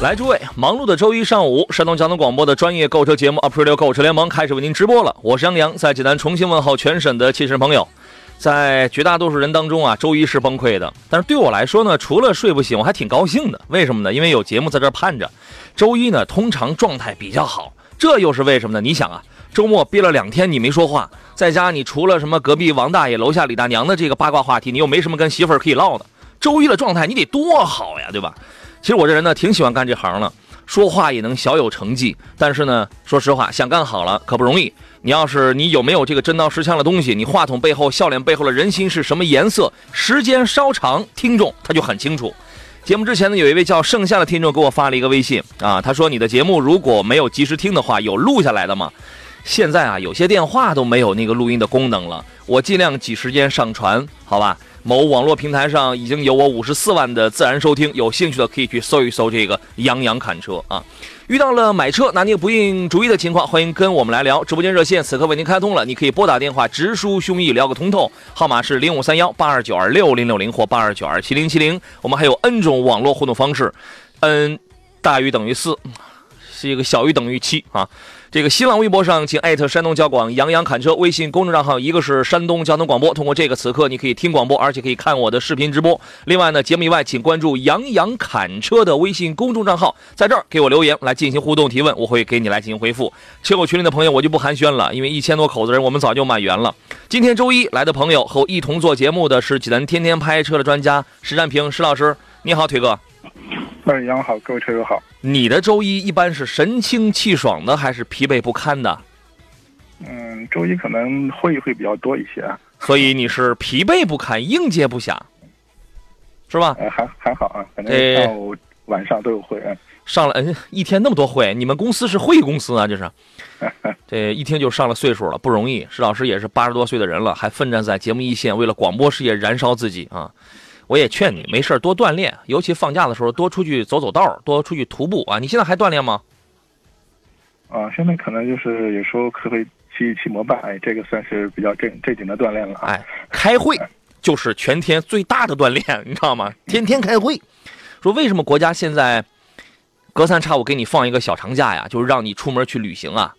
来，诸位，忙碌的周一上午，山东交通广播的专业购车节目《Up Radio 购车联盟》开始为您直播了。我是杨洋，在济南重新问候全省的汽车朋友。在绝大多数人当中啊，周一是崩溃的。但是对我来说呢，除了睡不醒，我还挺高兴的。为什么呢？因为有节目在这盼着。周一呢，通常状态比较好，这又是为什么呢？你想啊，周末憋了两天你没说话，在家你除了什么隔壁王大爷、楼下李大娘的这个八卦话题，你又没什么跟媳妇儿可以唠的。周一的状态你得多好呀，对吧？其实我这人呢，挺喜欢干这行的，说话也能小有成绩。但是呢，说实话，想干好了可不容易。你要是你有没有这个真刀实枪的东西，你话筒背后、笑脸背后的人心是什么颜色？时间稍长，听众他就很清楚。节目之前呢，有一位叫盛夏的听众给我发了一个微信啊，他说：“你的节目如果没有及时听的话，有录下来的吗？”现在啊，有些电话都没有那个录音的功能了，我尽量挤时间上传，好吧？某网络平台上已经有我五十四万的自然收听，有兴趣的可以去搜一搜这个杨洋侃车啊。遇到了买车拿捏不定主意的情况，欢迎跟我们来聊。直播间热线此刻为您开通了，你可以拨打电话直抒胸臆，聊个通透。号码是零五三幺八二九二六零六零或八二九二七零七零。我们还有 N 种网络互动方式，N 大于等于四，是一个小于等于七啊。这个新浪微博上，请艾特山东交广杨洋侃车微信公众账号，一个是山东交通广播，通过这个此刻你可以听广播，而且可以看我的视频直播。另外呢，节目以外，请关注杨洋侃车的微信公众账号，在这儿给我留言来进行互动提问，我会给你来进行回复。车友群里的朋友我就不寒暄了，因为一千多口子人，我们早就满员了。今天周一来的朋友和我一同做节目的是济南天天拍车的专家石占平石老师，你好，腿哥。二杨好，各位车友好。你的周一一般是神清气爽的，还是疲惫不堪的？嗯，周一可能会议会比较多一些，啊所以你是疲惫不堪，应接不暇，是吧？呃，还还好啊，反正上午晚上都有会。上了嗯，一天那么多会，你们公司是会议公司啊？这是，这一听就上了岁数了，不容易。石老师也是八十多岁的人了，还奋战在节目一线，为了广播事业燃烧自己啊！我也劝你没事多锻炼，尤其放假的时候多出去走走道，多出去徒步啊！你现在还锻炼吗？啊，现在可能就是有时候可会骑骑摩拜，哎，这个算是比较正正经的锻炼了。哎，开会就是全天最大的锻炼，你知道吗？天天开会，说为什么国家现在隔三差五给你放一个小长假呀？就是让你出门去旅行啊，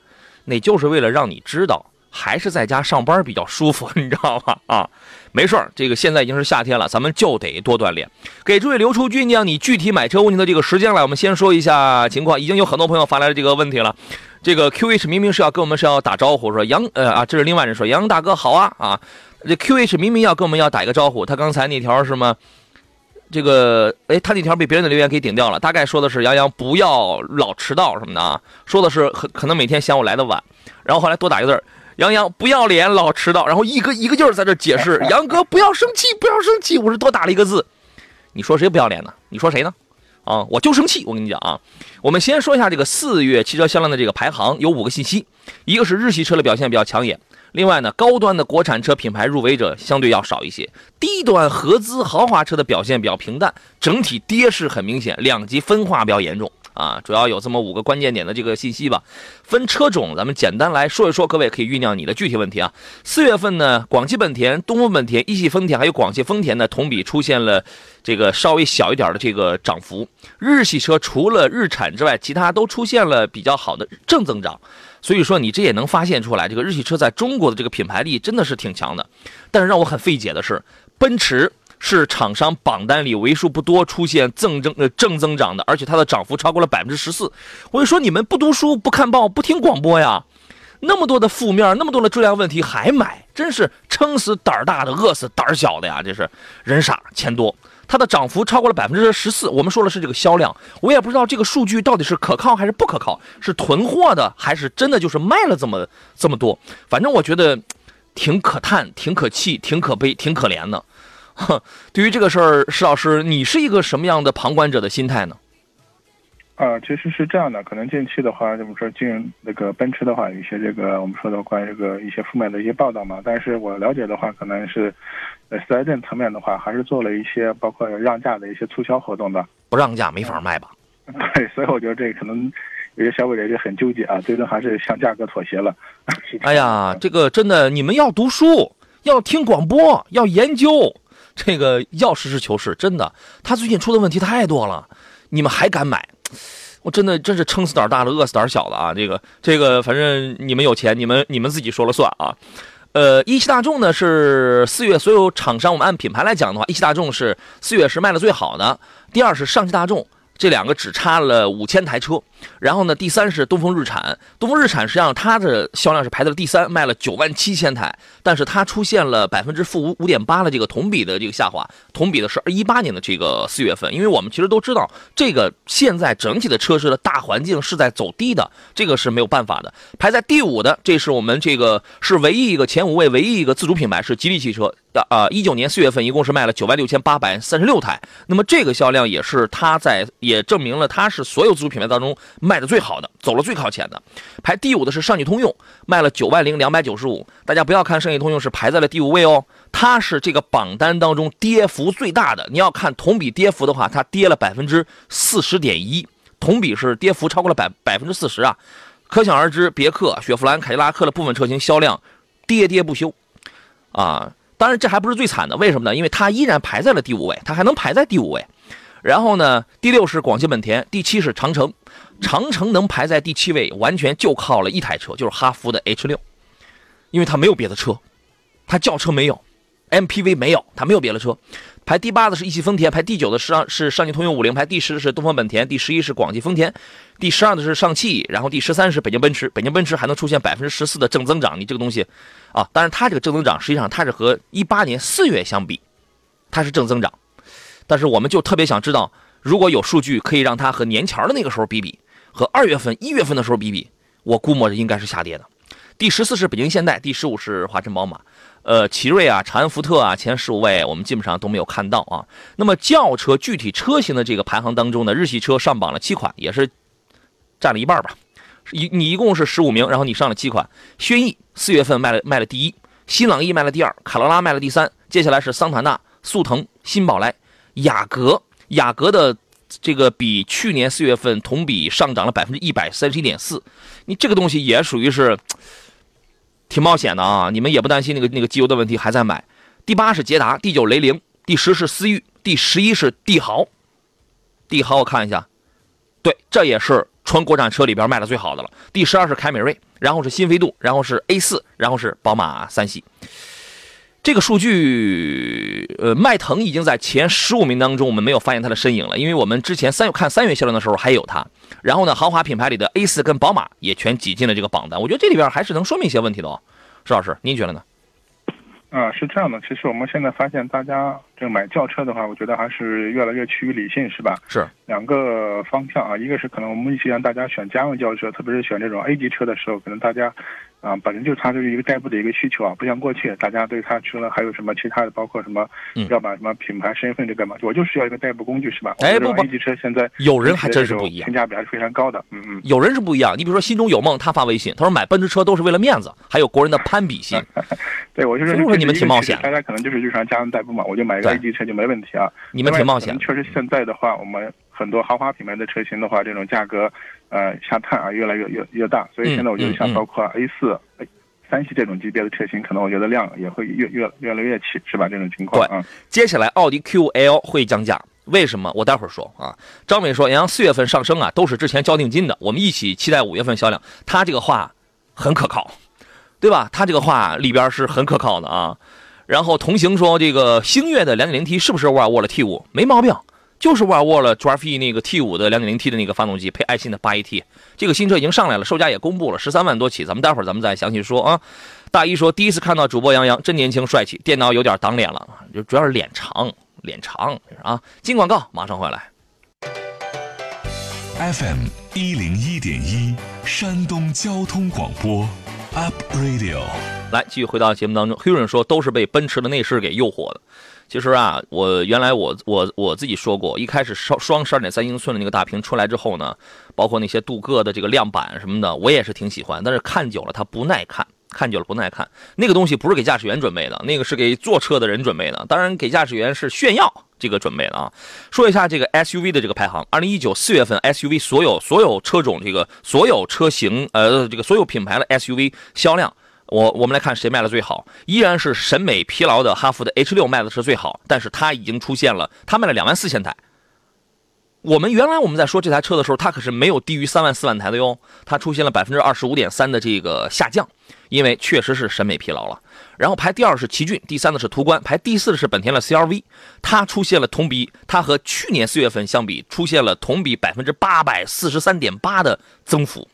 那就是为了让你知道。还是在家上班比较舒服，你知道吗？啊，没事儿，这个现在已经是夏天了，咱们就得多锻炼。给诸位留出酝酿你具体买车问题的这个时间来，我们先说一下情况。已经有很多朋友发来了这个问题了。这个 QH 明明是要跟我们是要打招呼，说杨呃啊，这是另外人说杨大哥好啊啊。这 QH 明明要跟我们要打一个招呼，他刚才那条什么，这个哎，他那条被别人的留言给顶掉了，大概说的是杨洋不要老迟到什么的啊，说的是可可能每天嫌我来的晚，然后后来多打一个字。杨洋不要脸，老迟到，然后一个一个劲儿在这解释。杨哥不要生气，不要生气，我是多打了一个字。你说谁不要脸呢？你说谁呢？啊，我就生气。我跟你讲啊，我们先说一下这个四月汽车销量的这个排行，有五个信息。一个是日系车的表现比较抢眼，另外呢，高端的国产车品牌入围者相对要少一些，低端合资豪华车的表现比较平淡，整体跌势很明显，两极分化比较严重。啊，主要有这么五个关键点的这个信息吧。分车种，咱们简单来说一说，各位可以酝酿你的具体问题啊。四月份呢，广汽本田、东风本田、一汽丰田还有广汽丰田呢，同比出现了这个稍微小一点的这个涨幅。日系车除了日产之外，其他都出现了比较好的正增长。所以说，你这也能发现出来，这个日系车在中国的这个品牌力真的是挺强的。但是让我很费解的是，奔驰。是厂商榜单里为数不多出现正增呃正增长的，而且它的涨幅超过了百分之十四。我就说你们不读书、不看报、不听广播呀，那么多的负面，那么多的质量问题还买，真是撑死胆儿大的，饿死胆儿小的呀！这是人傻钱多。它的涨幅超过了百分之十四。我们说的是这个销量，我也不知道这个数据到底是可靠还是不可靠，是囤货的还是真的就是卖了这么这么多。反正我觉得。挺可叹、挺可气、挺可悲、挺可怜的。对于这个事儿，石老师，你是一个什么样的旁观者的心态呢？啊，其实是这样的，可能近期的话，怎么说进那个奔驰的话，有一些这个我们说的关于这个一些负面的一些报道嘛。但是我了解的话，可能是，呃，四 S 店层面的话，还是做了一些包括让价的一些促销活动的。不让价没法卖吧？对，所以我觉得这可能有些消费者就很纠结啊，最终还是向价格妥协了。哎呀，这个真的，你们要读书，要听广播，要研究，这个要实事求是，真的。他最近出的问题太多了，你们还敢买？我真的真是撑死胆大的，饿死胆小的啊！这个这个，反正你们有钱，你们你们自己说了算啊。呃，一汽大众呢是四月所有厂商，我们按品牌来讲的话，一汽大众是四月是卖的最好的，第二是上汽大众。这两个只差了五千台车，然后呢，第三是东风日产，东风日产实际上它的销量是排在了第三，卖了九万七千台，但是它出现了百分之负五五点八的这个同比的这个下滑，同比的是二一八年的这个四月份，因为我们其实都知道，这个现在整体的车市的大环境是在走低的，这个是没有办法的。排在第五的，这是我们这个是唯一一个前五位唯一一个自主品牌是吉利汽车的。啊，一九年四月份一共是卖了九万六千八百三十六台，那么这个销量也是它在，也证明了它是所有自主品牌当中卖的最好的，走了最靠前的。排第五的是上汽通用，卖了九万零两百九十五。大家不要看上汽通用是排在了第五位哦，它是这个榜单当中跌幅最大的。你要看同比跌幅的话，它跌了百分之四十点一，同比是跌幅超过了百百分之四十啊，可想而知，别克、雪佛兰、凯迪拉克的部分车型销量跌跌不休啊。当然，这还不是最惨的，为什么呢？因为它依然排在了第五位，它还能排在第五位。然后呢，第六是广汽本田，第七是长城。长城能排在第七位，完全就靠了一台车，就是哈弗的 H 六，因为它没有别的车，它轿车没有，MPV 没有，它没有别的车。排第八的是一汽丰田，排第九的是上是上汽通用五菱，排第十的是东风本田，第十一是广汽丰田，第十二的是上汽，然后第十三是北京奔驰。北京奔驰还能出现百分之十四的正增长，你这个东西啊，当然它这个正增长实际上它是和一八年四月相比，它是正增长，但是我们就特别想知道，如果有数据可以让它和年前的那个时候比比，和二月份、一月份的时候比比，我估摸着应该是下跌的。第十四是北京现代，第十五是华晨宝马。呃，奇瑞啊，长安福特啊，前十五位我们基本上都没有看到啊。那么轿车具体车型的这个排行当中呢，日系车上榜了七款，也是占了一半吧。一你一共是十五名，然后你上了七款。轩逸四月份卖了卖了第一，新朗逸卖了第二，卡罗拉卖了第三，接下来是桑塔纳、速腾、新宝来、雅阁。雅阁的这个比去年四月份同比上涨了百分之一百三十一点四，你这个东西也属于是。挺冒险的啊！你们也不担心那个那个机油的问题，还在买。第八是捷达，第九雷凌，第十是思域，第十一是帝豪。帝豪我看一下，对，这也是纯国产车里边卖的最好的了。第十二是凯美瑞，然后是新飞度，然后是 A 四，然后是宝马三系。这个数据，呃，迈腾已经在前十五名当中，我们没有发现它的身影了，因为我们之前三月看三月销量的时候还有它。然后呢，豪华品牌里的 A 四跟宝马也全挤进了这个榜单。我觉得这里边还是能说明一些问题的哦，石老师，您觉得呢？啊，是这样的，其实我们现在发现，大家这个买轿车的话，我觉得还是越来越趋于理性，是吧？是两个方向啊，一个是可能我们一起让大家选家用轿车，特别是选这种 A 级车的时候，可能大家。啊，本身就是它就是一个代步的一个需求啊，不像过去大家对它除了还有什么其他的，包括什么要把什么品牌身份这个嘛，我就需要一个代步工具是吧？哎，不不，一级车现在有人还真是不一样，性价比还是非常高的。嗯嗯，有人是不一样，你比如说心中有梦，他发微信，他说买奔驰车都是为了面子，还有国人的攀比心。对，我就是说你们挺冒险，大家可能就是日常家用代步嘛，我就买一个 A 级车就没问题啊。你们挺冒险，确实现在的话，我们很多豪华品牌的车型的话，这种价格呃下探啊越来越越越大，所以现在我觉得像包括 A 四。三系这种级别的车型，可能我觉得量也会越越越来越起，是吧？这种情况。对，接下来奥迪 Q5L 会降价，为什么？我待会儿说啊。张伟说，杨洋四月份上升啊，都是之前交定金的，我们一起期待五月份销量。他这个话很可靠，对吧？他这个话里边是很可靠的啊。然后同行说，这个星越的 2.0T 是不是沃尔沃的 T5？没毛病。就是沃尔沃了 Drive 那个 T 五的 2.0T 的那个发动机，配爱信的 8AT，这个新车已经上来了，售价也公布了，十三万多起。咱们待会儿咱们再详细说啊。大一说，第一次看到主播杨洋，真年轻帅气，电脑有点挡脸了，就主要是脸长，脸长啊。进广告，马上回来。FM 一零一点一，山东交通广播 Up Radio，来继续回到节目当中。Huron 说都是被奔驰的内饰给诱惑的。其实啊，我原来我我我自己说过，一开始双双十二点三英寸的那个大屏出来之后呢，包括那些镀铬的这个亮板什么的，我也是挺喜欢。但是看久了它不耐看，看久了不耐看。那个东西不是给驾驶员准备的，那个是给坐车的人准备的。当然给驾驶员是炫耀这个准备的啊。说一下这个 SUV 的这个排行，二零一九四月份 SUV 所有所有车种这个所有车型呃这个所有品牌的 SUV 销量。我我们来看谁卖的最好，依然是审美疲劳的哈弗的 H 六卖的是最好，但是它已经出现了，它卖了两万四千台。我们原来我们在说这台车的时候，它可是没有低于三万四万台的哟，它出现了百分之二十五点三的这个下降，因为确实是审美疲劳了。然后排第二是奇骏，第三的是途观，排第四的是本田的 CRV，它出现了同比，它和去年四月份相比，出现了同比百分之八百四十三点八的增幅。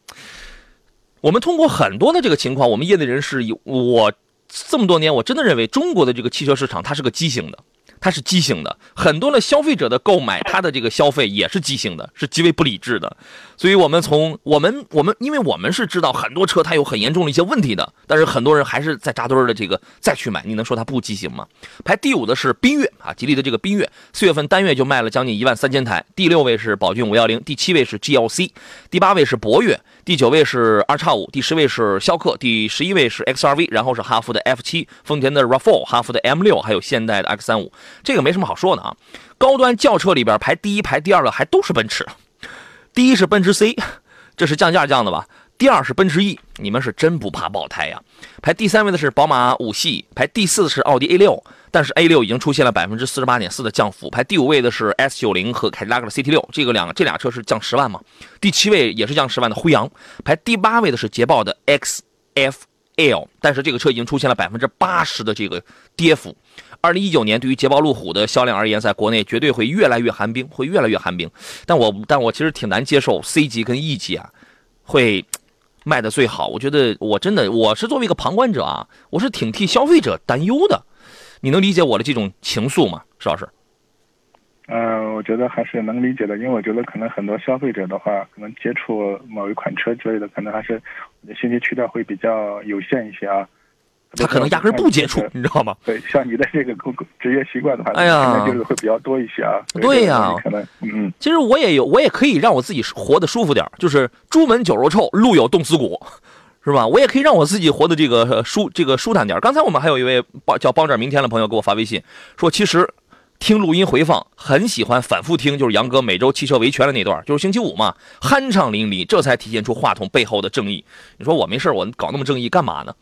我们通过很多的这个情况，我们业内人士有我这么多年，我真的认为中国的这个汽车市场它是个畸形的。它是畸形的，很多的消费者的购买，它的这个消费也是畸形的，是极为不理智的。所以，我们从我们我们，因为我们是知道很多车它有很严重的一些问题的，但是很多人还是在扎堆儿的这个再去买，你能说它不畸形吗？排第五的是缤越啊，吉利的这个缤越，四月份单月就卖了将近一万三千台。第六位是宝骏五幺零，第七位是 GLC，第八位是博越，第九位是二叉五，第十位是逍客，第十一位是 XRV，然后是哈弗的 F 七，丰田的 RAV4，哈弗的 M 六，还有现代的 X 三五。这个没什么好说的啊，高端轿车里边排第一排第二的还都是奔驰，第一是奔驰 C，这是降价降的吧？第二是奔驰 E，你们是真不怕爆胎呀？排第三位的是宝马五系，排第四的是奥迪 A 六，但是 A 六已经出现了百分之四十八点四的降幅。排第五位的是 S 九零和凯迪拉克的 CT 六，这个两这俩车是降十万吗？第七位也是降十万的辉昂，排第八位的是捷豹的 XFL，但是这个车已经出现了百分之八十的这个跌幅。二零一九年对于捷豹路虎的销量而言，在国内绝对会越来越寒冰，会越来越寒冰。但我但我其实挺难接受 C 级跟 E 级啊，会卖的最好。我觉得我真的我是作为一个旁观者啊，我是挺替消费者担忧的。你能理解我的这种情愫吗，石老师？嗯，我觉得还是能理解的，因为我觉得可能很多消费者的话，可能接触某一款车之类的，可能还是信息渠道会比较有限一些啊。他可能压根不接触，你知道吗？对，像你的这个工职业习惯的话，哎呀，就是会比较多一些啊。对呀，可能嗯，其实我也有，我也可以让我自己活得舒服点就是朱门酒肉臭，路有冻死骨，是吧？我也可以让我自己活得这个舒这个舒坦点刚才我们还有一位帮叫帮着明天的朋友给我发微信说，其实听录音回放很喜欢反复听，就是杨哥每周汽车维权的那段，就是星期五嘛，酣畅淋漓，这才体现出话筒背后的正义。你说我没事我搞那么正义干嘛呢？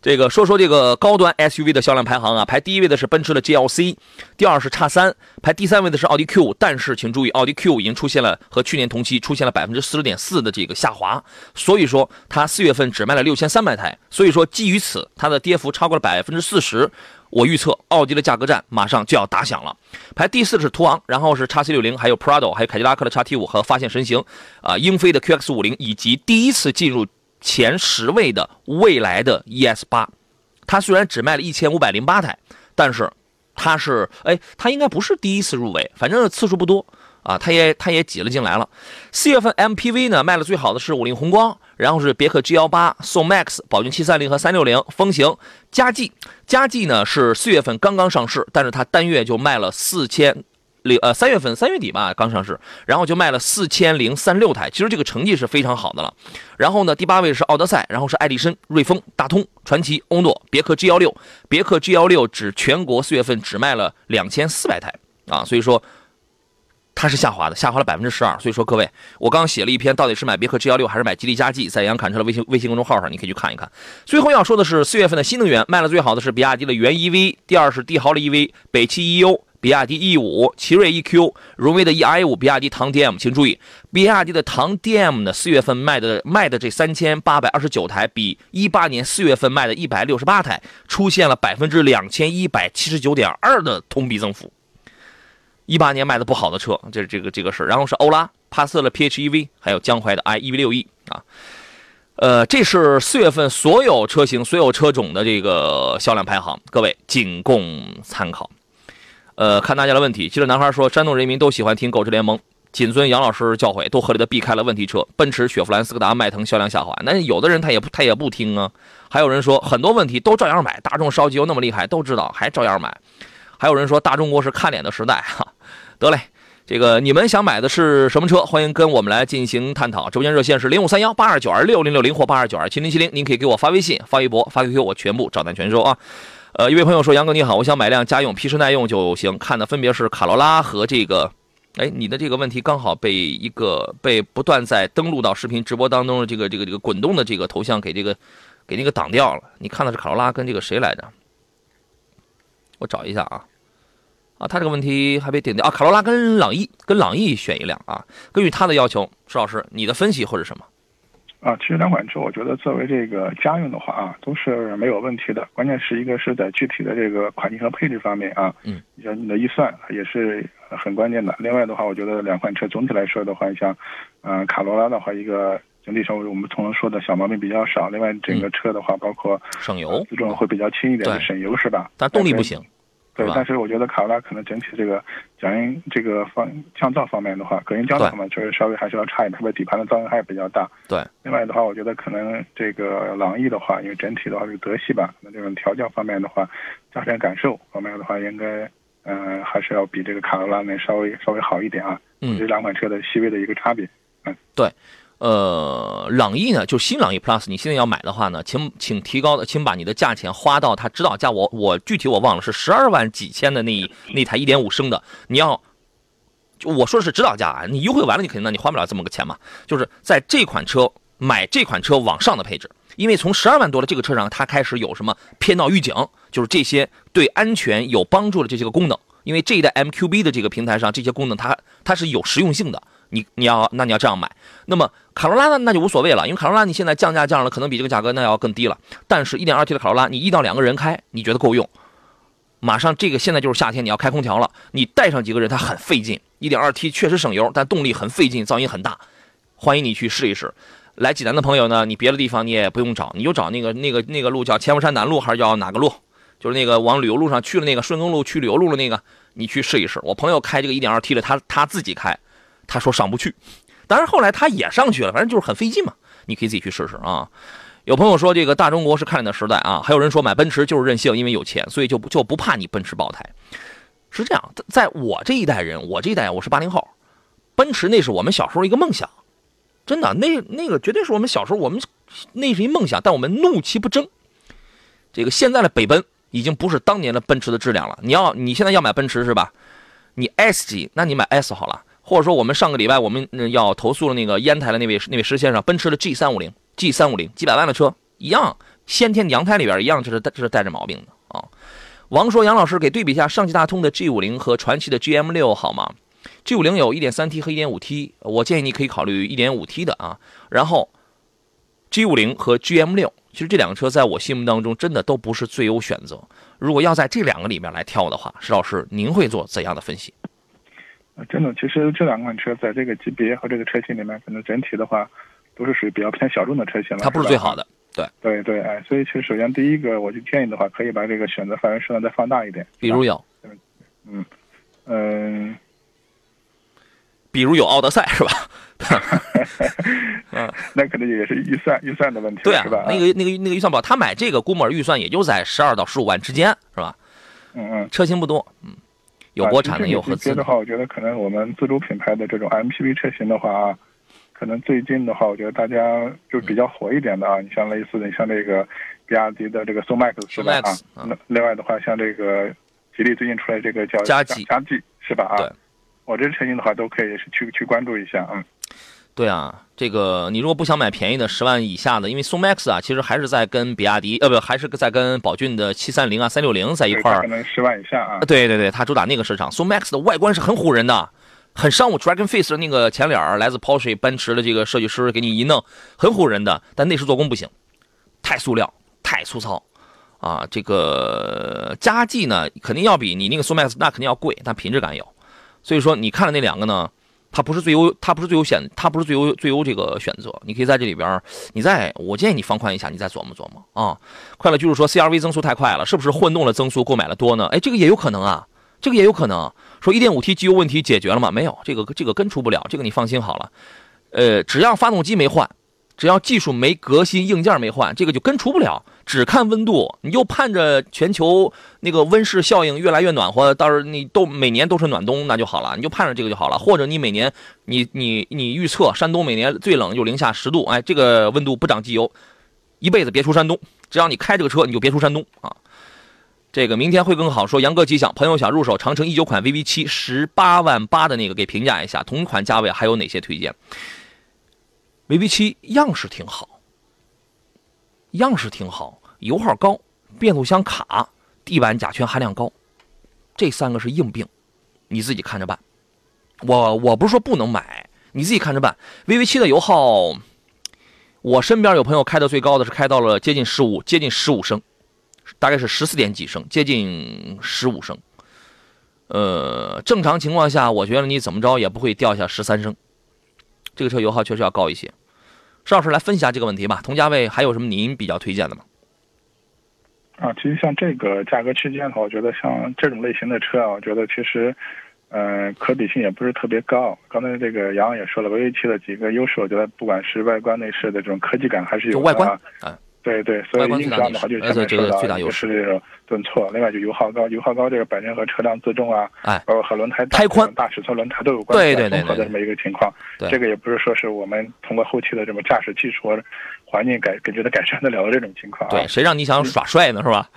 这个说说这个高端 SUV 的销量排行啊，排第一位的是奔驰的 GLC，第二是叉三，排第三位的是奥迪 Q。但是请注意，奥迪 Q 已经出现了和去年同期出现了百分之四十点四的这个下滑，所以说它四月份只卖了六千三百台。所以说基于此，它的跌幅超过了百分之四十。我预测奥迪的价格战马上就要打响了。排第四的是途昂，然后是叉 C 六零，还有 Prado，还有凯迪拉克的叉 T 五和发现神行，啊，英菲的 QX 五零，以及第一次进入。前十位的未来的 ES 八，它虽然只卖了一千五百零八台，但是它是哎，它应该不是第一次入围，反正次数不多啊，它也它也挤了进来了。四月份 MPV 呢卖的最好的是五菱宏光，然后是别克 G 幺八、宋 MAX、宝骏七三零和三六零、风行、佳绩。佳绩呢是四月份刚刚上市，但是它单月就卖了四千。零呃三月份三月底吧刚上市，然后就卖了四千零三六台，其实这个成绩是非常好的了。然后呢，第八位是奥德赛，然后是爱力绅、瑞风、大通、传祺、欧诺、别克 G 幺六，别克 G 幺六只全国四月份只卖了两千四百台啊，所以说它是下滑的，下滑了百分之十二。所以说各位，我刚写了一篇，到底是买别克 G 幺六还是买吉利嘉际，在杨侃车的微信微信公众号上，你可以去看一看。最后要说的是，四月份的新能源卖的最好的是比亚迪的元 EV，第二是帝豪的 EV，北汽 EU。比亚迪 E 五、奇瑞 EQ、荣威的 eI 五、比亚迪唐 DM，请注意，比亚迪的唐 DM 呢，四月份卖的卖的这三千八百二十九台，比一八年四月份卖的一百六十八台，出现了百分之两千一百七十九点二的同比增幅。一八年卖的不好的车，这是这个这个事然后是欧拉、帕萨特 PHEV，还有江淮的 i EV 六 E 啊，呃，这是四月份所有车型、所有车种的这个销量排行，各位仅供参考。呃，看大家的问题。记者男孩说，山东人民都喜欢听《狗之联盟》，谨遵杨老师教诲，都合理的避开了问题车，奔驰、雪佛兰、斯柯达、迈腾销量下滑。那有的人他也不他也不听啊。还有人说很多问题都照样买，大众烧机油那么厉害，都知道还照样买。还有人说大中国是看脸的时代哈。得嘞，这个你们想买的是什么车？欢迎跟我们来进行探讨。直播间热线是零五三幺八二九二六零六零或八二九二七零七零，您可以给我发微信、发微博、发 QQ，我全部照单全收啊。呃，一位朋友说：“杨哥你好，我想买辆家用，皮实耐用就行。看的分别是卡罗拉和这个。”哎，你的这个问题刚好被一个被不断在登录到视频直播当中的这个这个这个滚动的这个头像给这个给那个挡掉了。你看的是卡罗拉跟这个谁来着？我找一下啊啊，他这个问题还被顶掉啊。卡罗拉跟朗逸，跟朗逸选一辆啊。根据他的要求，石老师，你的分析或者什么？啊，其实两款车，我觉得作为这个家用的话啊，都是没有问题的。关键是一个是在具体的这个款型和配置方面啊，嗯，像你的预算也是很关键的。另外的话，我觉得两款车总体来说的话，像，嗯，卡罗拉的话，一个整体上我们从说的小毛病比较少。另外，整个车的话，包括省油，自重会比较轻一点，省油是吧？但动力不行。对，但是我觉得卡罗拉可能整体这个响应这个方降噪方面的话，隔音降噪方面确实稍微还是要差一点，特别底盘的噪音还是比较大。对，另外的话，我觉得可能这个朗逸的话，因为整体的话是德系吧，那这种调教方面的话，驾驶感受方面的话，应该嗯还是要比这个卡罗拉那稍微稍微好一点啊。嗯，这两款车的细微的一个差别。嗯，对。呃，朗逸呢，就新朗逸 Plus，你现在要买的话呢，请请提高的，请把你的价钱花到它指导价，我我具体我忘了是十二万几千的那 那台一点五升的，你要，就我说的是指导价啊，你优惠完了你肯定那你花不了这么个钱嘛，就是在这款车买这款车往上的配置，因为从十二万多的这个车上，它开始有什么偏道预警，就是这些对安全有帮助的这些个功能，因为这一代 MQB 的这个平台上这些功能它它是有实用性的。你你要那你要这样买，那么卡罗拉呢那就无所谓了，因为卡罗拉你现在降价降了，可能比这个价格那要更低了。但是 1.2T 的卡罗拉，你一到两个人开，你觉得够用？马上这个现在就是夏天，你要开空调了，你带上几个人它很费劲。1.2T 确实省油，但动力很费劲，噪音很大。欢迎你去试一试。来济南的朋友呢，你别的地方你也不用找，你就找那个那个那个路叫千佛山南路还是叫哪个路？就是那个往旅游路上去了那个顺丰路去旅游路的那个，你去试一试。我朋友开这个 1.2T 的，他他自己开。他说上不去，当然后来他也上去了，反正就是很费劲嘛。你可以自己去试试啊。有朋友说这个大中国是看脸的时代啊，还有人说买奔驰就是任性，因为有钱，所以就就不怕你奔驰爆胎。是这样，在我这一代人，我这一代我是八零后，奔驰那是我们小时候一个梦想，真的，那那个绝对是我们小时候我们那是一梦想，但我们怒其不争。这个现在的北奔已经不是当年的奔驰的质量了。你要你现在要买奔驰是吧？你 S 级，那你买 S 好了。或者说，我们上个礼拜我们要投诉的那个烟台的那位那位石先生，奔驰的 G 三五零 G 三五零几百万的车一样，先天阳胎里边一样就是带就是带着毛病的啊。王说：“杨老师给对比一下上汽大通的 G 五零和传祺的 GM 六好吗？G 五零有一点三 T 和一点五 T，我建议你可以考虑一点五 T 的啊。然后 G 五零和 GM 六，其实这两个车在我心目当中真的都不是最优选择。如果要在这两个里面来挑的话，石老师您会做怎样的分析？”真的，其实这两款车在这个级别和这个车型里面，可能整体的话，都是属于比较偏小众的车型了。它不是最好的，对对对，哎，所以其实首先第一个，我就建议的话，可以把这个选择范围适当再放大一点。比如有，嗯嗯，比如有奥德赛是吧？嗯，那可能也是预算预算的问题，对啊，是吧？那个那个那个预算不好，他买这个估摸预算也就在十二到十五万之间，是吧？嗯嗯，车型不多，嗯。有国产的，有合资的话，我觉得可能我们自主品牌的这种 MPV 车型的话啊，可能最近的话，我觉得大家就比较火一点的啊，你像类似的，像这个比亚迪的这个宋 MAX 是吧？啊，那另外的话，像这个吉利最近出来这个叫嘉际，嘉际是吧？啊，我这车型的话都可以去去关注一下，嗯。对啊，这个你如果不想买便宜的十万以下的，因为宋 MAX 啊，其实还是在跟比亚迪呃不，还是在跟宝骏的七三零啊、三六零在一块儿。可能十万以下啊。对对对，它主打那个市场。宋 MAX 的外观是很唬人的，很商务，Dragon Face 的那个前脸来自 Porsche 奔驰的这个设计师给你一弄，很唬人的。但内饰做工不行，太塑料，太粗糙啊。这个佳绩呢，肯定要比你那个宋 MAX 那肯定要贵，但品质感有。所以说你看了那两个呢？它不是最优，它不是最优选，它不是最优最优这个选择。你可以在这里边，你再，我建议你放宽一下，你再琢磨琢磨啊。快乐就是说，CRV 增速太快了，是不是混动的增速购买的多呢？哎，这个也有可能啊，这个也有可能。说 1.5T 机油问题解决了吗？没有，这个这个根除不了，这个你放心好了。呃，只要发动机没换，只要技术没革新，硬件没换，这个就根除不了。只看温度，你就盼着全球那个温室效应越来越暖和，到时候你都每年都是暖冬，那就好了，你就盼着这个就好了。或者你每年你你你预测山东每年最冷就零下十度，哎，这个温度不涨机油，一辈子别出山东。只要你开这个车，你就别出山东啊。这个明天会更好。说杨哥吉祥，朋友想入手长城一九款 VV 七十八万八的那个，给评价一下，同款价位还有哪些推荐？VV 七样式挺好，样式挺好。油耗高，变速箱卡，地板甲醛含量高，这三个是硬病，你自己看着办。我我不是说不能买，你自己看着办。VV 七的油耗，我身边有朋友开的最高的是开到了接近十五，接近十五升，大概是十四点几升，接近十五升。呃，正常情况下，我觉得你怎么着也不会掉下十三升。这个车油耗确实要高一些。邵老师来分析下这个问题吧。同价位还有什么您比较推荐的吗？啊，其实像这个价格区间的话，我觉得像这种类型的车啊，我觉得其实，呃，可比性也不是特别高。刚才这个杨洋也说了，VV 七的几个优势，我觉得不管是外观内饰的这种科技感还是有外观啊。对对，所以硬伤的话就是前面说的，就是这种顿挫。另外就油耗高，油耗高这个本身和车辆自重啊，哎，包括和轮胎胎宽、大尺寸轮胎都有关系，对对对，综合的这么一个情况。这个也不是说是我们通过后期的这么驾驶技术环境改感觉得改善得了的这种情况。对，谁让你想耍帅呢，是吧？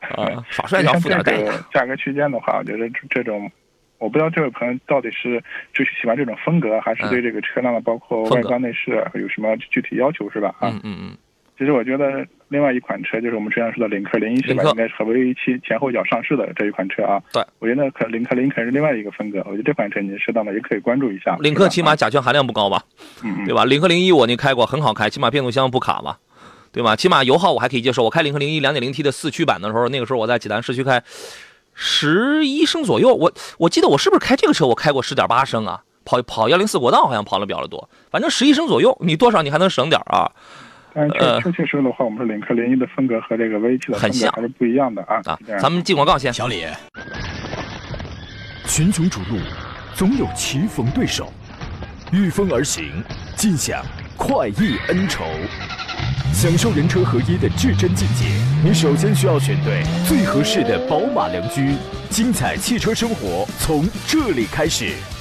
啊，耍帅要付点代价。价格区间的话，我觉得这种，我不知道这位朋友到底是就是喜欢这种风格，还是对这个车辆的包括外观内饰有什么具体要求，是吧？嗯嗯嗯。其实我觉得另外一款车就是我们之前说的领克零一是吧？应该是和 VV 七前后脚上市的这一款车啊。对，我觉得可领克林肯是另外一个风格，我觉得这款车你适当的也可以关注一下。领克起码甲醛含量不高吧？嗯，对吧？领克零一我那开过，很好开，起码变速箱不卡吧？对吧？起码油耗我还可以接受。我开领克零一两点零 T 的四驱版的时候，那个时候我在济南市区开，十一升左右。我我记得我是不是开这个车？我开过十点八升啊，跑跑幺零四国道好像跑了比较的多。反正十一升左右，你多少你还能省点啊？但确确确实的话，我们说领克零一的风格和这个 V 七的风格还是不一样的啊。啊，咱们进广告先。小李，群雄逐鹿，总有棋逢对手，御风而行，尽享快意恩仇。享受人车合一的至臻境界，你首先需要选对最合适的宝马良驹。精彩汽车生活从这里开始，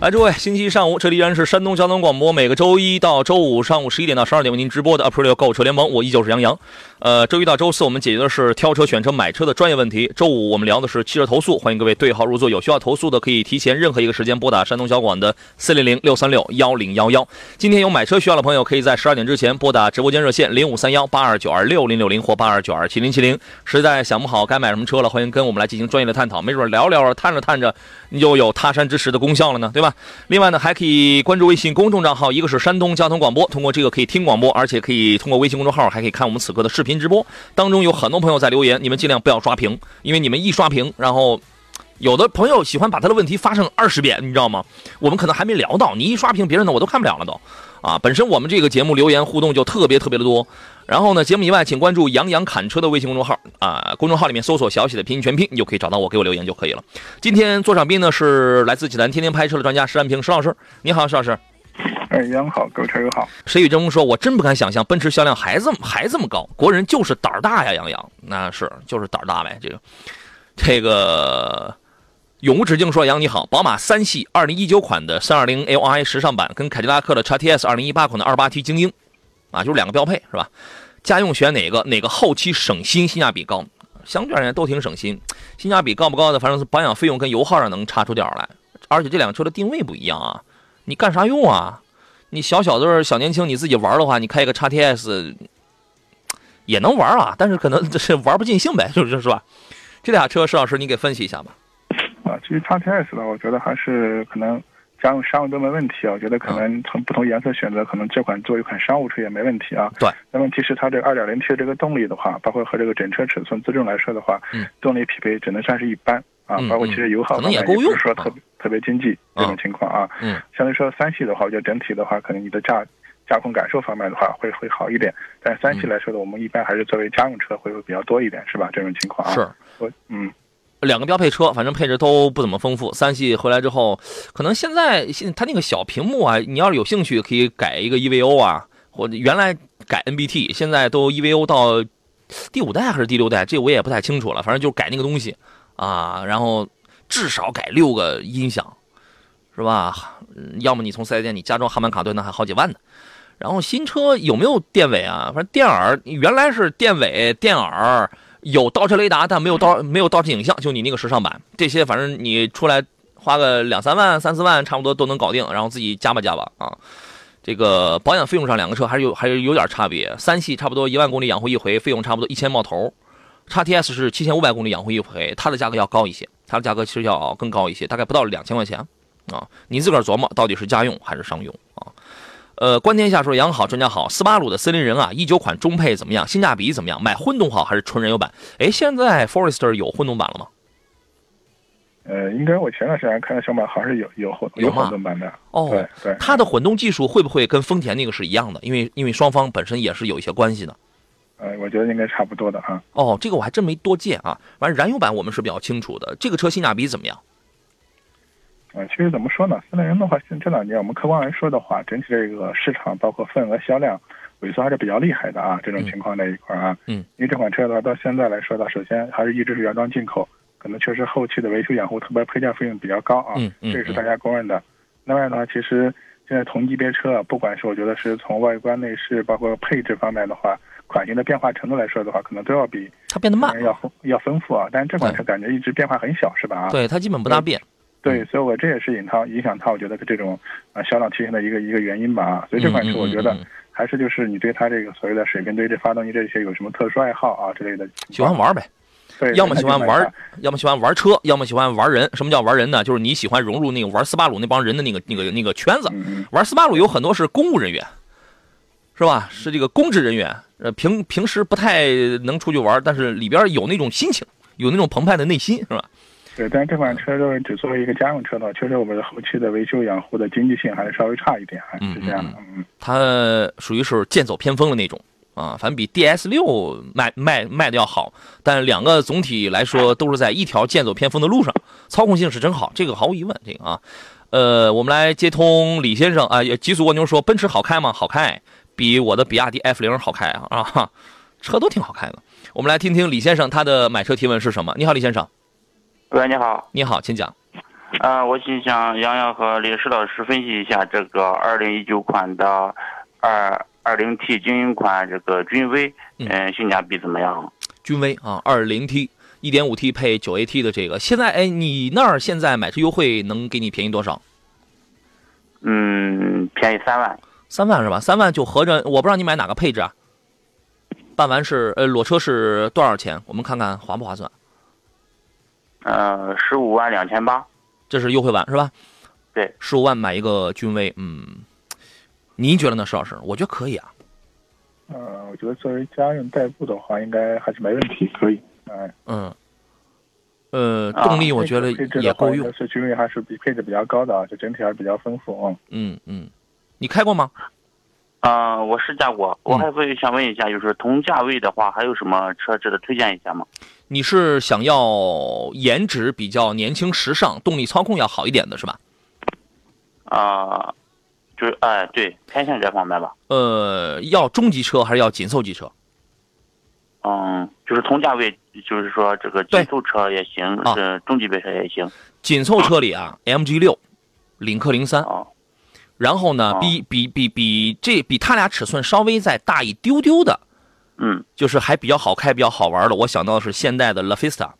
来，诸位，星期一上午，这里依然是山东交通广播，每个周一到周五上午十一点到十二点为您直播的 April 购车联盟，我依旧是杨洋。呃，周一到周四我们解决的是挑车、选车、买车的专业问题。周五我们聊的是汽车投诉，欢迎各位对号入座。有需要投诉的可以提前任何一个时间拨打山东交广的四零零六三六幺零幺幺。今天有买车需要的朋友，可以在十二点之前拨打直播间热线零五三幺八二九二六零六零或八二九二七零七零。实在想不好该买什么车了，欢迎跟我们来进行专业的探讨，没准聊聊着探着探着，你就有他山之石的功效了呢，对吧？另外呢，还可以关注微信公众账号，一个是山东交通广播，通过这个可以听广播，而且可以通过微信公众号还可以看我们此刻的视频直播。当中有很多朋友在留言，你们尽量不要刷屏，因为你们一刷屏，然后有的朋友喜欢把他的问题发成二十遍，你知道吗？我们可能还没聊到，你一刷屏，别人的我都看不了了都。啊，本身我们这个节目留言互动就特别特别的多。然后呢，节目以外，请关注杨洋侃车的微信公众号啊，公众号里面搜索小喜的拼音全拼，你就可以找到我，给我留言就可以了。今天座上宾呢是来自济南天天拍车的专家石安平石老师，你好，石老师。哎，杨好，各位车友好。谁与争锋说，我真不敢想象奔驰销量还这么还这么高，国人就是胆儿大呀，杨洋，那是就是胆儿大呗。这个这个永无止境说，杨你好，宝马三系二零一九款的三二零 Li 时尚版跟凯迪拉克的 x T S 二零一八款的二八 T 精英啊，就是两个标配是吧？家用选哪个？哪个后期省心，性价比高？相对而言都挺省心，性价比高不高的？反正是保养费用跟油耗上能差出点来，而且这两个车的定位不一样啊，你干啥用啊？你小小的小年轻，你自己玩的话，你开一个叉 T S 也能玩啊，但是可能 这是玩不尽兴呗，就是是吧？这俩车，石老师你给分析一下吧。啊，其实叉 T S 呢，我觉得还是可能家用商务都没问题啊。我觉得可能从不同颜色选择，可能这款做一款商务车也没问题啊。对。那问题是它这二点零 T 的这个动力的话，包括和这个整车尺寸自重来说的话，嗯，动力匹配只能算是一般啊嗯，包括其实油耗也方面也不是说特别特别经济这种情况啊。嗯，相对说三系的话，我觉得整体的话，可能你的驾驾控感受方面的话会会好一点。但三系嗯来说的，我们一般还是作为家用车会会比较多一点，是吧？这种情况啊。是。我嗯。两个标配车，反正配置都不怎么丰富。三系回来之后，可能现在现它那个小屏幕啊，你要是有兴趣，可以改一个 EVO 啊，或者原来改 NBT，现在都 EVO 到第五代还是第六代，这我也不太清楚了。反正就改那个东西啊，然后至少改六个音响，是吧？要么你从四 S 店你加装汉曼卡顿，那还好几万呢。然后新车有没有电尾啊？反正电耳原来是电尾、电耳。有倒车雷达，但没有倒没有倒车影像，就你那个时尚版，这些反正你出来花个两三万、三四万，差不多都能搞定，然后自己加吧加吧啊。这个保养费用上，两个车还是有还是有点差别。三系差不多一万公里养护一回，费用差不多一千冒头；叉 T S 是七千五百公里养护一回，它的价格要高一些，它的价格其实要更高一些，大概不到两千块钱啊。你自个儿琢磨，到底是家用还是商用啊？呃，观天下说杨好，专家好，斯巴鲁的森林人啊，一九款中配怎么样？性价比怎么样？买混动好还是纯燃油版？哎，现在 Forester 有混动版了吗？呃，应该我前段时间看到小马好像是有有混有混动版的。哦，对对。它的混动技术会不会跟丰田那个是一样的？因为因为双方本身也是有一些关系的。呃，我觉得应该差不多的啊。哦，这个我还真没多见啊。完，燃油版我们是比较清楚的。这个车性价比怎么样？呃，其实怎么说呢？森林人的话，现这两年我们客观来说的话，整体这个市场包括份额销量萎缩还是比较厉害的啊。这种情况在一块啊，嗯，因为这款车的话，到现在来说的话，首先还是一直是原装进口，可能确实后期的维修养护，特别配件费用比较高啊，嗯嗯，这也是大家公认的。另外的话，其实现在同级别车，不管是我觉得是从外观内饰，包括配置方面的话，款型的变化程度来说的话，可能都要比它变得慢，要丰要丰富啊。但是这款车感觉一直变化很小，是吧？啊，对，它基本不大变。对，所以我这也是引它影响它，我觉得这种啊销量提升的一个一个原因吧啊。所以这款车我觉得还是就是你对它这个所谓的水平，对这发动机这些有什么特殊爱好啊之类的，喜欢玩呗。对，要么喜欢玩，要么喜欢玩车，要么喜欢玩人。什么叫玩人呢？就是你喜欢融入那个玩斯巴鲁那帮人的那个那个那个圈子。嗯玩斯巴鲁有很多是公务人员，是吧？是这个公职人员。呃，平平时不太能出去玩，但是里边有那种心情，有那种澎湃的内心，是吧？对，但是这款车就是只作为一个家用车的话，确实我们的后期的维修养护的经济性还是稍微差一点啊，是这样的。嗯，它属于是剑走偏锋的那种啊，反正比 DS 六卖卖卖的要好，但两个总体来说都是在一条剑走偏锋的路上，操控性是真好，这个毫无疑问，这个啊，呃，我们来接通李先生啊，极速蜗牛说奔驰好开吗？好开，比我的比亚迪 F 零好开啊啊，车都挺好开的。我们来听听李先生他的买车提问是什么？你好，李先生。喂，你好，你好，请讲。啊、我请向杨洋和李石老师分析一下这个二零一九款的二二零 T 精英款这个君威，嗯、性价比怎么样？君威啊，二零 T，一点五 T 配九 AT 的这个，现在哎，你那儿现在买车优惠能给你便宜多少？嗯，便宜三万。三万是吧？三万就合着，我不知道你买哪个配置啊？办完是呃裸车是多少钱？我们看看划不划算？呃，十五万两千八。这是优惠版是吧？对，十五万买一个君威，嗯，您觉得呢，石老师？我觉得可以啊。呃，我觉得作为家用代步的话，应该还是没问题，可以。哎，嗯，呃，动力我觉得也够用。是君威还是比配置比较高的啊，就整体还是比较丰富啊。嗯嗯，你开过吗？啊、呃，我试驾过。我还会想问一下，就是同价位的话，还有什么车值得推荐一下吗？你是想要颜值比较年轻时尚，动力操控要好一点的是吧？啊、呃，就是哎，对，偏向这方面吧。呃，要中级车还是要紧凑级车？嗯，就是同价位，就是说这个紧凑车也行，是中级别车也行。紧凑车里啊，MG 六、领克零三。哦。然后呢，哦、比比比比这比它俩尺寸稍微再大一丢丢的，嗯，就是还比较好开、比较好玩的。我想到的是现代的 La Fiesta。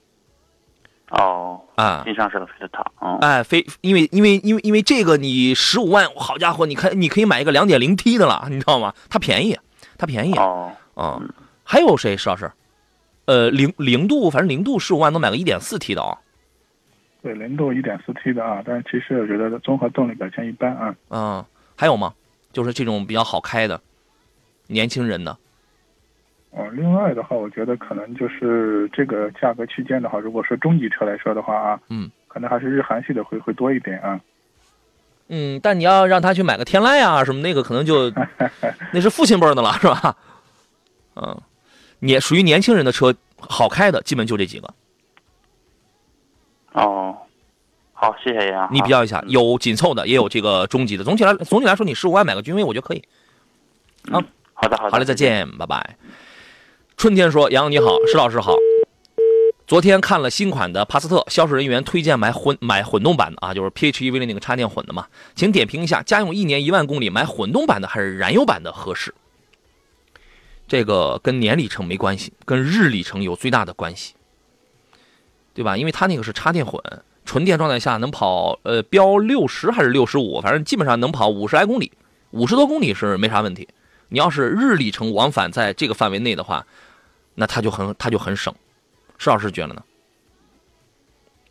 哦，啊，新上市的菲斯塔，嗯，哎，非因为因为因为因为这个你十五万，好家伙，你看你可以买一个两点零 T 的了，你知道吗？它便宜，它便宜。哦，啊、嗯，还有谁？石老师？呃，零零度，反正零度十五万能买个一点四 T 的啊。对，零度一点四 T 的啊，但是其实我觉得综合动力表现一般啊。嗯，还有吗？就是这种比较好开的，年轻人的。哦，另外的话，我觉得可能就是这个价格区间的话，如果说中级车来说的话啊，嗯，可能还是日韩系的会会多一点啊。嗯，但你要让他去买个天籁啊什么那个，可能就 那是父亲辈的了，是吧？嗯，也属于年轻人的车，好开的基本就这几个。哦，好，谢谢杨。你比较一下，有紧凑的，也有这个中级的。总体来总体来说，你十五万买个君威，我觉得可以。好的，好的，好嘞，再见，拜拜。春天说：“杨你好，石老师好。昨天看了新款的帕萨特，销售人员推荐买混买混动版的啊，就是 PHEV 的那个插电混的嘛，请点评一下，家用一年一万公里买混动版的还是燃油版的合适？这个跟年里程没关系，跟日里程有最大的关系，对吧？因为它那个是插电混，纯电状态下能跑呃标六十还是六十五，反正基本上能跑五十来公里，五十多公里是没啥问题。你要是日里程往返在这个范围内的话，那它就很它就很省。施老师觉得呢？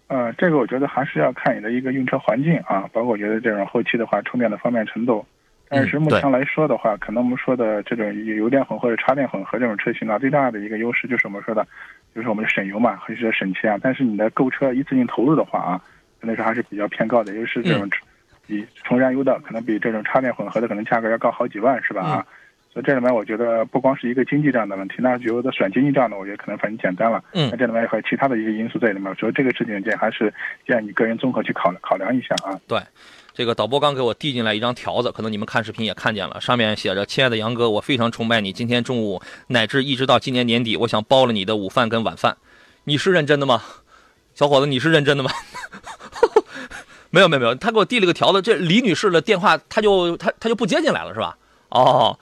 呃，这个我觉得还是要看你的一个用车环境啊，包括我觉得这种后期的话充电的方便程度。但是目前来说的话，可能我们说的这种油电混合或者插电混合这种车型呢，最大的一个优势就是我们说的，就是我们省油嘛，还是省钱啊。但是你的购车一次性投入的话啊，可能是还是比较偏高的，尤其是这种比纯燃油的，可能比这种插电混合的可能价格要高好几万，是吧？啊。所以这里面我觉得不光是一个经济账的问题，那觉得选经济账的，我觉得可能很简单了。嗯，那这里面还有其他的一些因素在里面，所以这个事情建还是建议你个人综合去考考量一下啊。对，这个导播刚给我递进来一张条子，可能你们看视频也看见了，上面写着：“亲爱的杨哥，我非常崇拜你，今天中午乃至一直到今年年底，我想包了你的午饭跟晚饭。”你是认真的吗，小伙子？你是认真的吗？没有没有没有，他给我递了个条子，这李女士的电话他就他他就不接进来了是吧？哦。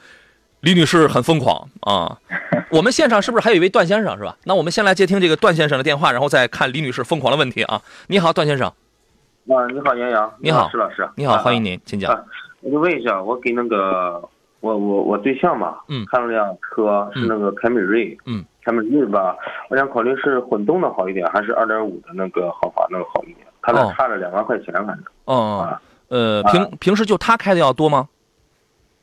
李女士很疯狂啊！我们现场是不是还有一位段先生是吧？那我们先来接听这个段先生的电话，然后再看李女士疯狂的问题啊！你好，段先生。啊，你好，杨洋。你好，石老师。你好，欢迎您，请讲。我就问一下，我给那个我我我对象嘛，嗯，看了辆车是那个凯美瑞，嗯，凯美瑞吧，我想考虑是混动的好一点，还是二点五的那个豪华那个好一点？他俩差了两万块钱，反正。哦。呃，平平时就他开的要多吗？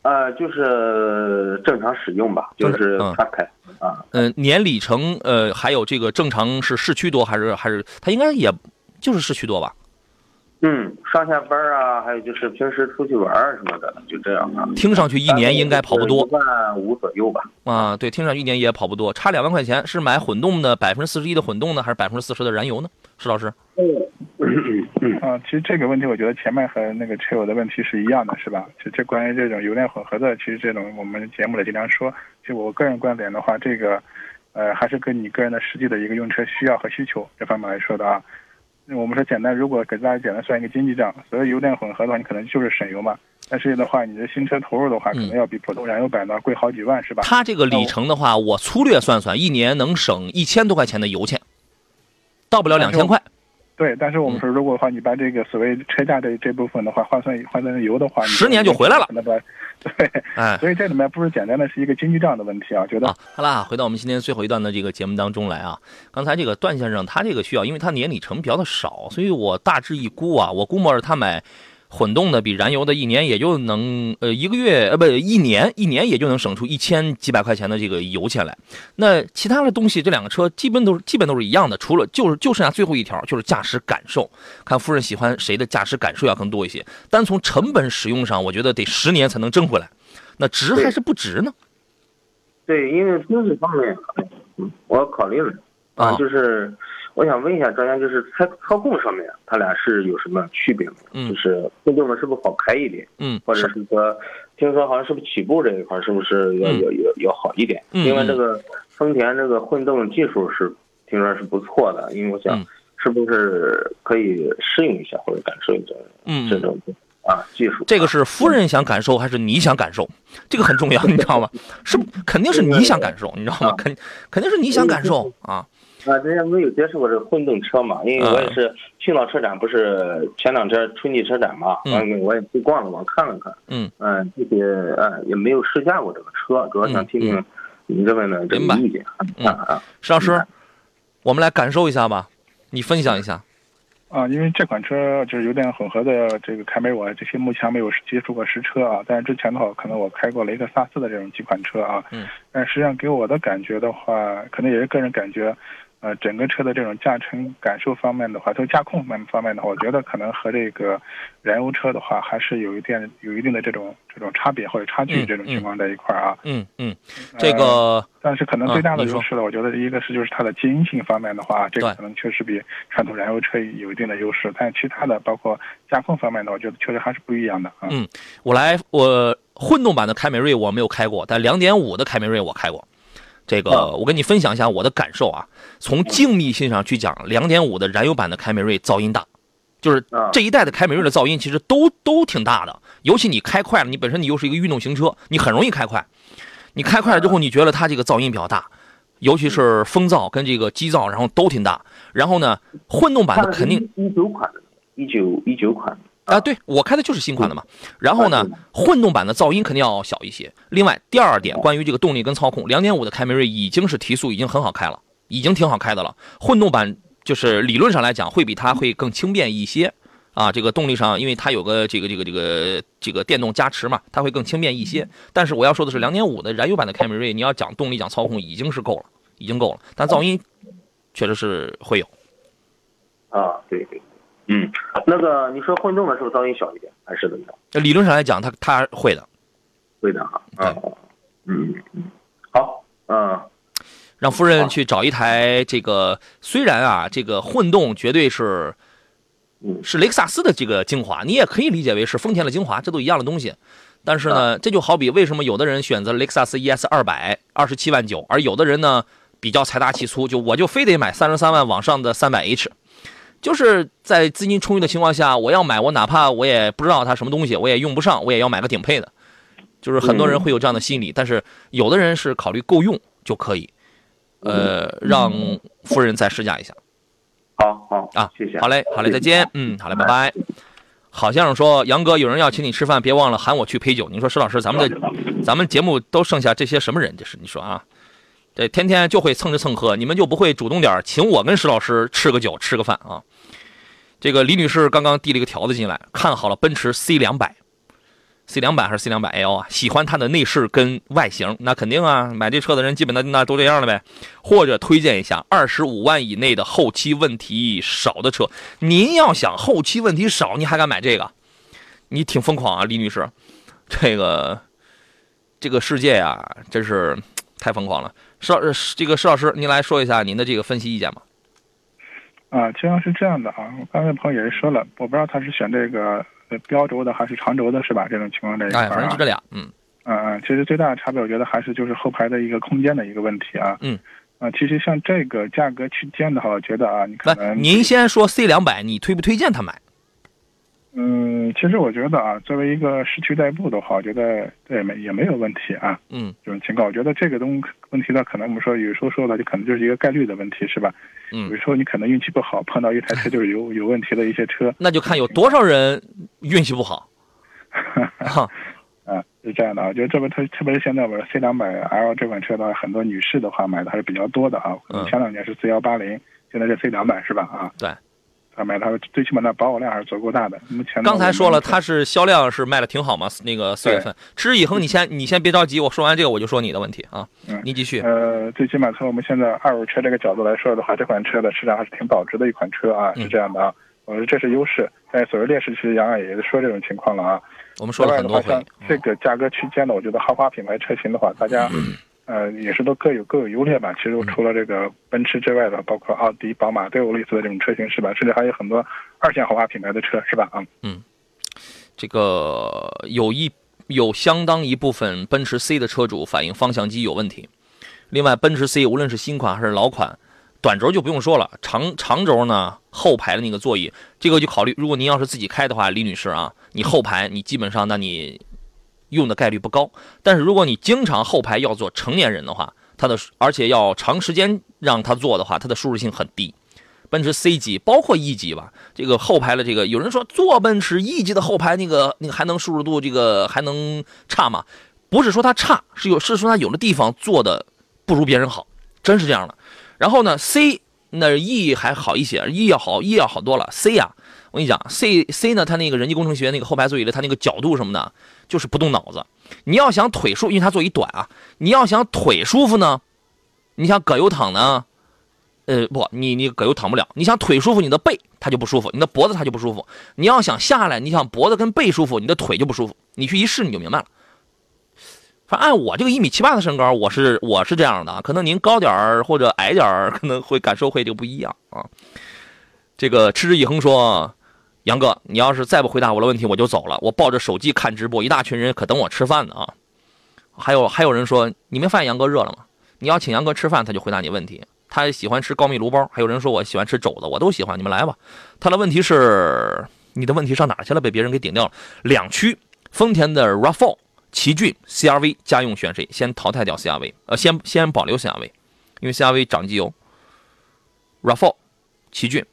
呃，就是正常使用吧，就是他开啊。嗯，年里程呃，还有这个正常是市区多还是还是他应该也就是市区多吧？嗯，上下班啊，还有就是平时出去玩什么的，就这样啊。听上去一年应该跑不多，一万五左右吧。啊，对，听上去一年也跑不多，差两万块钱，是买混动的百分之四十一的混动呢，还是百分之四十的燃油呢？石老师。嗯啊，其实这个问题，我觉得前面和那个车友的问题是一样的，是吧？其实这关于这种油电混合的，其实这种我们节目里经常说。就我个人观点的话，这个，呃，还是跟你个人的实际的一个用车需要和需求这方面来说的啊。我们说简单，如果给大家简单算一个经济账，所谓油电混合的话，你可能就是省油嘛。但是的话，你的新车投入的话，可能要比普通燃油版的贵好几万，是吧？它这个里程的话，我粗略算算，一年能省一千多块钱的油钱，到不了两千块。对，但是我们说，如果的话，你把这个所谓车价这这部分的话换算换算成油的话，十年就回来了。那么，对，哎，所以这里面不是简单的是一个经济账的问题啊，觉得。好啦，回到我们今天最后一段的这个节目当中来啊。刚才这个段先生他这个需要，因为他年里程比较的少，所以我大致一估啊，我估摸着他买。混动的比燃油的一年也就能呃一个月呃不一年一年也就能省出一千几百块钱的这个油钱来，那其他的东西这两个车基本都是基本都是一样的，除了就是就剩下最后一条就是驾驶感受，看夫人喜欢谁的驾驶感受要更多一些。单从成本使用上，我觉得得十年才能挣回来，那值还是不值呢？对，因为经济方面，我考虑了啊，就是。我想问一下专家，就是操操控上面，它俩是有什么区别吗？嗯，就是混动的是不是好开一点？嗯，或者是说，听说好像是不是起步这一块是不是要要要要好一点？嗯，另外这个丰田这个混动技术是听说是不错的，因为我想是不是可以适应一下或者感受一下嗯这种啊技术？这个是夫人想感受还是你想感受？这个很重要，你知道吗？是肯定是你想感受，你知道吗？肯肯定是你想感受啊。啊，之前没有接触过这个混动车嘛，因为我也是青岛车展，不是前两天春季车展嘛，完我也去逛了逛，看了看，嗯嗯，这些呃也没有试驾过这个车，主要想听听你这边的这个意见啊啊。石老师，我们来感受一下吧，你分享一下。啊，因为这款车就是有点混合的这个凯美瑞，这些目前没有接触过实车啊。但是之前的话，可能我开过雷克萨斯的这种几款车啊。嗯。但实际上给我的感觉的话，可能也是个人感觉。呃，整个车的这种驾乘感受方面的话，就驾控方方面的话，我觉得可能和这个燃油车的话，还是有一点有一定的这种这种差别或者差距这种情况在一块儿啊。嗯嗯，这个，但是可能最大的优势呢，我觉得一个是就是它的经营性方面的话，这个可能确实比传统燃油车有一定的优势。但其他的包括驾控方面的，我觉得确实还是不一样的啊。嗯，我来，我混动版的凯美瑞我没有开过，但两点五的凯美瑞我开过。这个我跟你分享一下我的感受啊，从静谧性上去讲，两点五的燃油版的凯美瑞噪音大，就是这一代的凯美瑞的噪音其实都都挺大的，尤其你开快了，你本身你又是一个运动型车，你很容易开快，你开快了之后，你觉得它这个噪音比较大，尤其是风噪跟这个机噪，然后都挺大。然后呢，混动版的肯定一九款的，一九一九款。啊，对我开的就是新款的嘛。然后呢，混动版的噪音肯定要小一些。另外，第二点关于这个动力跟操控，两点五的凯美瑞已经是提速，已经很好开了，已经挺好开的了。混动版就是理论上来讲会比它会更轻便一些啊。这个动力上，因为它有个这个这个这个这个电动加持嘛，它会更轻便一些。但是我要说的是，两点五的燃油版的凯美瑞，你要讲动力讲操控已经是够了，已经够了。但噪音确实是会有。啊，对对。嗯，那个你说混动的时候噪音小一点，还是怎么着？理论上来讲，它它会的，会的哈。啊，嗯嗯，好，嗯，让夫人去找一台这个，虽然啊，这个混动绝对是，是雷克萨斯的这个精华，你也可以理解为是丰田的精华，这都一样的东西。但是呢，这就好比为什么有的人选择雷克萨斯 ES 二百二十七万九，而有的人呢比较财大气粗，就我就非得买三十三万往上的三百 H。就是在资金充裕的情况下，我要买，我哪怕我也不知道它什么东西，我也用不上，我也要买个顶配的。就是很多人会有这样的心理，但是有的人是考虑够用就可以。呃，让夫人再试驾一下。好好啊，谢谢。好嘞，好嘞，再见。嗯，好嘞，拜拜。好先生说，杨哥，有人要请你吃饭，别忘了喊我去陪酒。你说石老师，咱们的咱们节目都剩下这些什么人？这是你说啊？这天天就会蹭着蹭喝，你们就不会主动点请我跟石老师吃个酒吃个饭啊？这个李女士刚刚递了一个条子进来，看好了奔驰 C 两百，C 两百还是 C 两百 L 啊？喜欢它的内饰跟外形，那肯定啊，买这车的人基本的那都这样了呗。或者推荐一下二十五万以内的后期问题少的车。您要想后期问题少，你还敢买这个？你挺疯狂啊，李女士。这个这个世界呀，真是太疯狂了。石老这个石老师，您来说一下您的这个分析意见吧。啊，实际上是这样的啊，我刚才朋友也是说了，我不知道他是选这个标轴的还是长轴的，是吧？这种情况这一块啊，反正就这俩，嗯嗯嗯，其实最大的差别，我觉得还是就是后排的一个空间的一个问题啊。嗯啊，其实像这个价格区间的话，我觉得啊，你可能您先说 C 两百，你推不推荐他买？嗯，其实我觉得啊，作为一个市区代步的话，我觉得对没也没有问题啊。嗯，这种情况，我觉得这个东问题呢，可能我们说有时候说的就可能就是一个概率的问题，是吧？嗯，有时候你可能运气不好，碰到一台车就是有 有问题的一些车。那就看有多少人运气不好。哈，啊，是这样的啊，就这边特特别是现在我 C 两百 L 这款车的话，很多女士的话买的还是比较多的啊。嗯。前两年是 C 幺八零，现在是 C 两百是吧？啊。对。他买它最起码的保有量还是足够大的。目前刚才说了，它是销量是卖的挺好嘛？那个四月份，持之以恒，你先你先别着急，我说完这个我就说你的问题啊。嗯，你继续。呃，最起码从我们现在二手车这个角度来说的话，这款车的市场还是挺保值的一款车啊，是这样的啊。我说这是优势，但所谓劣势，其实杨洋也说这种情况了啊。我们说了很多回。这个价格区间呢，我觉得豪华品牌车型的话，大家。呃，也是都各有各有优劣吧。其实除了这个奔驰之外的，包括奥迪、宝马都有类似的这种车型，是吧？甚至还有很多二线豪华品牌的车，是吧？啊，嗯，这个有一有相当一部分奔驰 C 的车主反映方向机有问题。另外，奔驰 C 无论是新款还是老款，短轴就不用说了，长长轴呢，后排的那个座椅，这个就考虑。如果您要是自己开的话，李女士啊，你后排你基本上，那你。用的概率不高，但是如果你经常后排要坐成年人的话，它的而且要长时间让他坐的话，它的舒适性很低。奔驰 C 级包括 E 级吧，这个后排的这个有人说坐奔驰 E 级的后排那个那个还能舒适度这个还能差吗？不是说它差，是有是说它有的地方做的不如别人好，真是这样的。然后呢，C 那 E 还好一些，E 要好，E 要好多了。C 呀，我跟你讲，C C 呢，它那个人机工程学那个后排座椅的，它那个角度什么的，就是不动脑子。你要想腿舒，因为它座椅短啊，你要想腿舒服呢，你想葛优躺呢，呃不，你你葛优躺不了。你想腿舒服，你的背它就不舒服，你的脖子它就不舒服。你要想下来，你想脖子跟背舒服，你的腿就不舒服。你去一试你就明白了。反正按我这个一米七八的身高，我是我是这样的，可能您高点儿或者矮点儿，可能会感受会就不一样啊。这个持之以恒说。杨哥，你要是再不回答我的问题，我就走了。我抱着手机看直播，一大群人可等我吃饭呢啊！还有还有人说，你没发现杨哥热了吗？你要请杨哥吃饭，他就回答你问题。他喜欢吃高密炉包，还有人说我喜欢吃肘子，我都喜欢。你们来吧。他的问题是，你的问题上哪去了？被别人给顶掉了。两驱丰田的 RAV4、奇骏、CRV 家用选谁？先淘汰掉 CRV，呃，先先保留 CRV，因为 CRV 涨机油。RAV4、奇骏。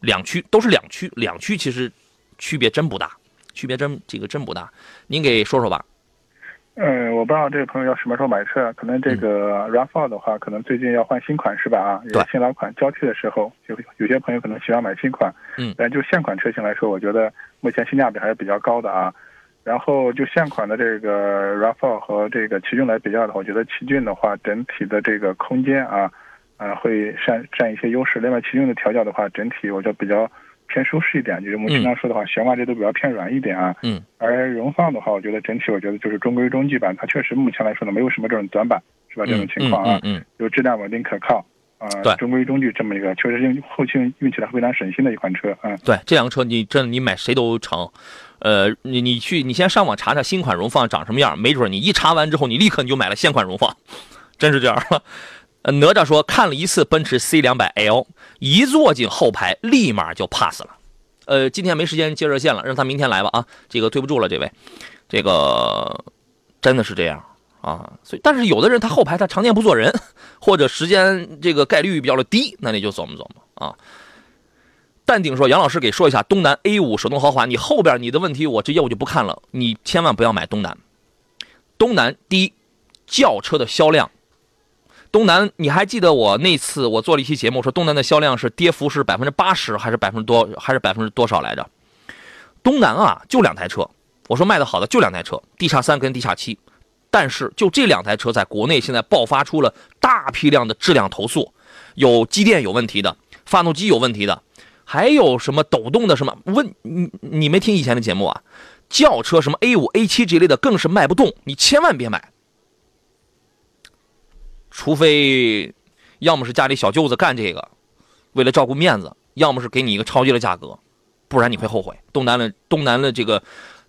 两驱都是两驱，两驱其实区别真不大，区别真这个真不大。您给说说吧。嗯，我不知道这个朋友要什么时候买车，可能这个 RAV4 的话，可能最近要换新款是吧？啊，对，新老款交替的时候，有有些朋友可能喜欢买新款。嗯，但就现款车型来说，我觉得目前性价比还是比较高的啊。然后就现款的这个 RAV4 和这个奇骏来比较的话，我觉得奇骏的话整体的这个空间啊。啊，会占占一些优势。另外，奇骏的调教的话，整体我觉得比较偏舒适一点。就是我们经常说的话，悬挂这都比较偏软一点啊。嗯。而荣放的话，我觉得整体我觉得就是中规中矩吧。它确实目前来说呢，没有什么这种短板，是吧？这种情况啊，嗯，就质量稳定可靠啊，对，中规中矩这么一个，确实用后期用起来非常省心的一款车啊。对，这辆车你真你买谁都成。呃，你你去你先上网查查新款荣放长什么样，没准你一查完之后，你立刻你就买了现款荣放，真是这样。哪吒说看了一次奔驰 C 两百 L，一坐进后排立马就 pass 了。呃，今天没时间接热线了，让他明天来吧啊！这个对不住了，这位，这个真的是这样啊。所以，但是有的人他后排他常年不坐人，或者时间这个概率比较的低，那你就琢磨琢磨啊。淡定说，杨老师给说一下东南 A 五手动豪华，你后边你的问题我这业务就不看了，你千万不要买东南。东南第一，轿车的销量。东南，你还记得我那次我做了一期节目，说东南的销量是跌幅是百分之八十，还是百分之多，还是百分之多少来着？东南啊，就两台车，我说卖的好的就两台车地叉三跟地叉七，但是就这两台车在国内现在爆发出了大批量的质量投诉，有机电有问题的，发动机有问题的，还有什么抖动的什么问？你你没听以前的节目啊？轿车什么 A 五 A 七这类的更是卖不动，你千万别买。除非，要么是家里小舅子干这个，为了照顾面子；要么是给你一个超低的价格，不然你会后悔。东南的东南的这个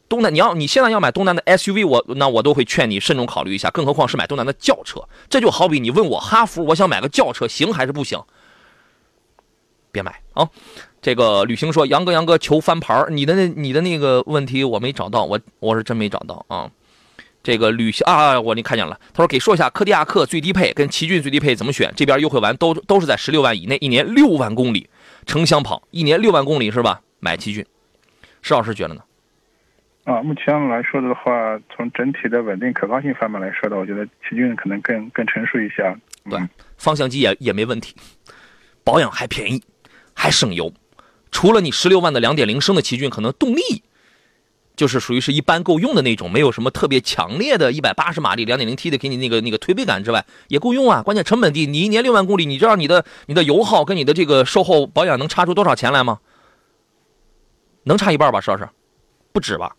东南，你要你现在要买东南的 SUV，我那我都会劝你慎重考虑一下，更何况是买东南的轿车。这就好比你问我哈弗，我想买个轿车，行还是不行？别买啊！这个旅行说杨哥杨哥求翻牌你的那你的那个问题我没找到，我我是真没找到啊。这个旅行啊，我你看见了。他说给说一下，柯迪亚克最低配跟奇骏最低配怎么选？这边优惠完都都是在十六万以内，一年六万公里，城乡跑，一年六万公里是吧？买奇骏，石老师觉得呢？啊，目前来说的话，从整体的稳定可靠性方面来说的，我觉得奇骏可能更更成熟一些。对，方向机也也没问题，保养还便宜，还省油。除了你十六万的两点零升的奇骏，可能动力。就是属于是一般够用的那种，没有什么特别强烈的一百八十马力、两点零 T 的给你那个那个推背感之外，也够用啊。关键成本低，你一年六万公里，你知道你的你的油耗跟你的这个售后保养能差出多少钱来吗？能差一半吧，石老师？不止吧？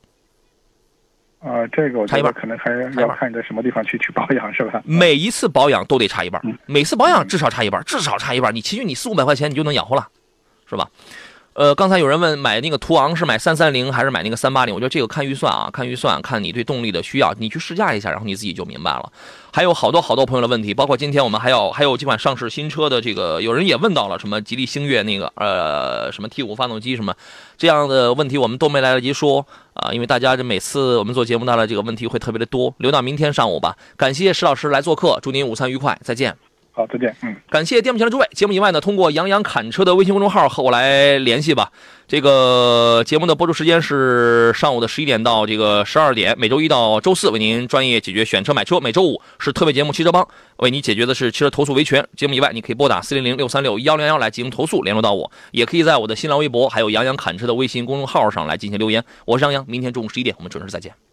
啊，这个我差一半，可能还要看你在什么地方去去保养，是吧？每一次保养都得差一半，每次保养至少差一半，至少差一半。你其实你四五百块钱你就能养活了，是吧？呃，刚才有人问买那个途昂是买三三零还是买那个三八零？我觉得这个看预算啊，看预算，看你对动力的需要，你去试驾一下，然后你自己就明白了。还有好多好多朋友的问题，包括今天我们还要还有几款上市新车的这个，有人也问到了什么吉利星越那个呃什么 T 五发动机什么这样的问题，我们都没来得及说啊，因为大家这每次我们做节目，的这个问题会特别的多，留到明天上午吧。感谢石老师来做客，祝您午餐愉快，再见。好，再见。嗯，感谢电幕前的诸位。节目以外呢，通过杨洋侃车的微信公众号和我来联系吧。这个节目的播出时间是上午的十一点到这个十二点，每周一到周四为您专业解决选车买车。每周五是特别节目汽车帮，为您解决的是汽车投诉维权。节目以外，你可以拨打四零零六三六幺零幺来进行投诉，联络到我，也可以在我的新浪微博还有杨洋侃车的微信公众号上来进行留言。我是杨洋，明天中午十一点我们准时再见。